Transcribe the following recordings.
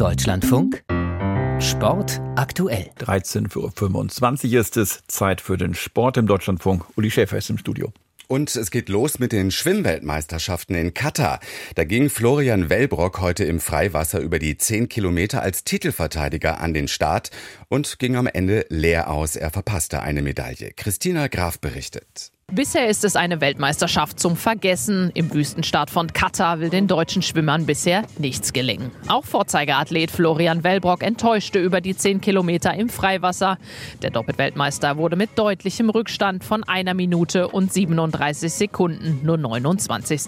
Deutschlandfunk Sport aktuell. 13.25 Uhr ist es. Zeit für den Sport im Deutschlandfunk. Uli Schäfer ist im Studio. Und es geht los mit den Schwimmweltmeisterschaften in Katar. Da ging Florian Wellbrock heute im Freiwasser über die 10 Kilometer als Titelverteidiger an den Start und ging am Ende leer aus. Er verpasste eine Medaille. Christina Graf berichtet. Bisher ist es eine Weltmeisterschaft zum Vergessen. Im Wüstenstaat von Katar will den deutschen Schwimmern bisher nichts gelingen. Auch Vorzeigeathlet Florian Wellbrock enttäuschte über die 10 Kilometer im Freiwasser. Der Doppelweltmeister wurde mit deutlichem Rückstand von einer Minute und 37 Sekunden nur 29.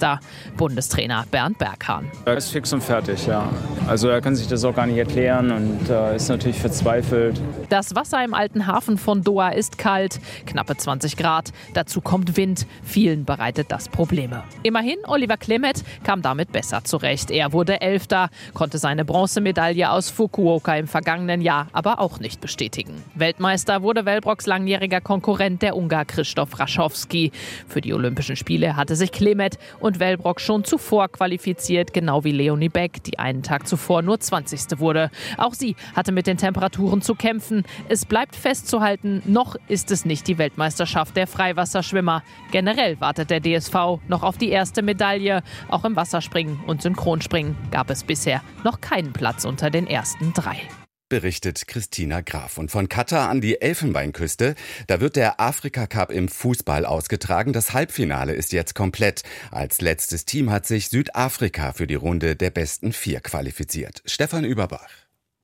Bundestrainer Bernd Berghahn. Er ist fix und fertig, ja. Also er kann sich das auch gar nicht erklären und äh, ist natürlich verzweifelt. Das Wasser im alten Hafen von Doha ist kalt, knappe 20 Grad. Dazu kommt Wind. Vielen bereitet das Probleme. Immerhin, Oliver Clement kam damit besser zurecht. Er wurde Elfter, konnte seine Bronzemedaille aus Fukuoka im vergangenen Jahr aber auch nicht bestätigen. Weltmeister wurde Wellbrocks langjähriger Konkurrent, der Ungar Christoph Raschowski. Für die Olympischen Spiele hatte sich Clement und Wellbrock schon zuvor qualifiziert, genau wie Leonie Beck, die einen Tag zuvor nur 20. wurde. Auch sie hatte mit den Temperaturen zu kämpfen. Es bleibt festzuhalten, noch ist es nicht die Weltmeisterschaft der Freiwasserschwimmer. Schwimmer. Generell wartet der DSV noch auf die erste Medaille. Auch im Wasserspringen und Synchronspringen gab es bisher noch keinen Platz unter den ersten drei berichtet Christina Graf. Und von Katar an die Elfenbeinküste, da wird der Afrika Cup im Fußball ausgetragen. Das Halbfinale ist jetzt komplett. Als letztes Team hat sich Südafrika für die Runde der besten vier qualifiziert. Stefan Überbach.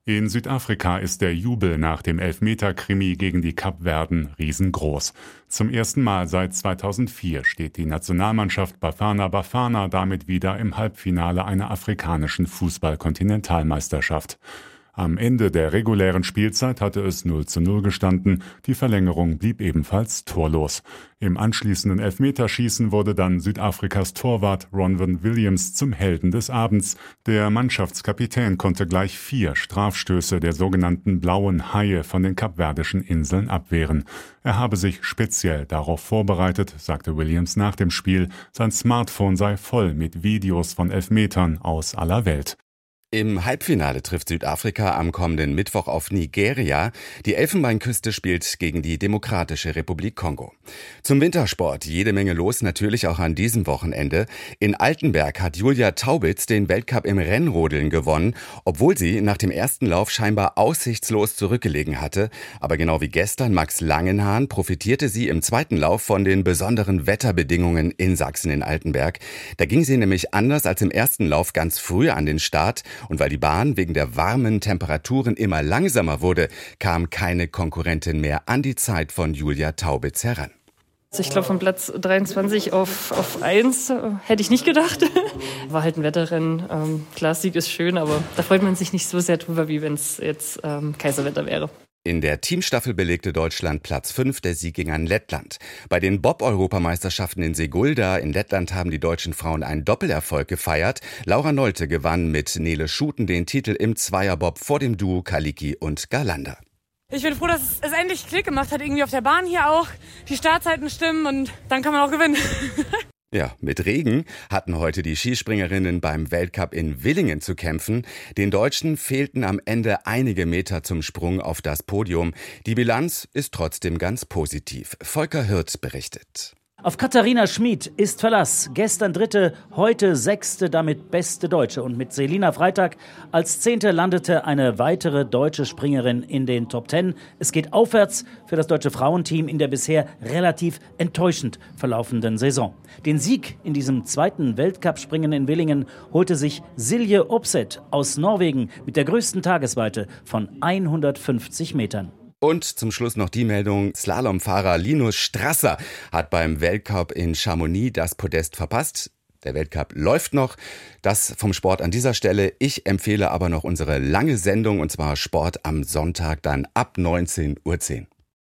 In Südafrika ist der Jubel nach dem Elfmeter-Krimi gegen die Kapverden riesengroß. Zum ersten Mal seit 2004 steht die Nationalmannschaft Bafana Bafana damit wieder im Halbfinale einer afrikanischen Fußball-Kontinentalmeisterschaft. Am Ende der regulären Spielzeit hatte es 0 zu 0 gestanden. Die Verlängerung blieb ebenfalls torlos. Im anschließenden Elfmeterschießen wurde dann Südafrikas Torwart Ronwen Williams zum Helden des Abends. Der Mannschaftskapitän konnte gleich vier Strafstöße der sogenannten blauen Haie von den kapverdischen Inseln abwehren. Er habe sich speziell darauf vorbereitet, sagte Williams nach dem Spiel. Sein Smartphone sei voll mit Videos von Elfmetern aus aller Welt. Im Halbfinale trifft Südafrika am kommenden Mittwoch auf Nigeria. Die Elfenbeinküste spielt gegen die Demokratische Republik Kongo. Zum Wintersport jede Menge los, natürlich auch an diesem Wochenende. In Altenberg hat Julia Taubitz den Weltcup im Rennrodeln gewonnen, obwohl sie nach dem ersten Lauf scheinbar aussichtslos zurückgelegen hatte. Aber genau wie gestern Max Langenhahn profitierte sie im zweiten Lauf von den besonderen Wetterbedingungen in Sachsen in Altenberg. Da ging sie nämlich anders als im ersten Lauf ganz früh an den Start und weil die Bahn wegen der warmen Temperaturen immer langsamer wurde, kam keine Konkurrentin mehr an die Zeit von Julia Taubitz heran. Also ich glaube, von Platz 23 auf, auf 1 äh, hätte ich nicht gedacht. War halt ein Wetterrennen. Ähm, klar, Sieg ist schön, aber da freut man sich nicht so sehr drüber, wie wenn es jetzt ähm, Kaiserwetter wäre. In der Teamstaffel belegte Deutschland Platz 5, der Sieg ging an Lettland. Bei den Bob-Europameisterschaften in Segulda in Lettland haben die deutschen Frauen einen Doppelerfolg gefeiert. Laura Nolte gewann mit Nele Schuten den Titel im Zweierbob vor dem Duo Kaliki und Galanda. Ich bin froh, dass es endlich Klick gemacht hat, irgendwie auf der Bahn hier auch. Die Startzeiten stimmen und dann kann man auch gewinnen. Ja, mit Regen hatten heute die Skispringerinnen beim Weltcup in Willingen zu kämpfen. Den Deutschen fehlten am Ende einige Meter zum Sprung auf das Podium. Die Bilanz ist trotzdem ganz positiv. Volker Hirt berichtet. Auf Katharina Schmid ist Verlass. Gestern dritte, heute sechste, damit beste Deutsche. Und mit Selina Freitag als zehnte landete eine weitere deutsche Springerin in den Top Ten. Es geht aufwärts für das deutsche Frauenteam in der bisher relativ enttäuschend verlaufenden Saison. Den Sieg in diesem zweiten Weltcup-Springen in Willingen holte sich Silje Opset aus Norwegen mit der größten Tagesweite von 150 Metern. Und zum Schluss noch die Meldung, Slalomfahrer Linus Strasser hat beim Weltcup in Chamonix das Podest verpasst. Der Weltcup läuft noch. Das vom Sport an dieser Stelle. Ich empfehle aber noch unsere lange Sendung und zwar Sport am Sonntag dann ab 19.10 Uhr.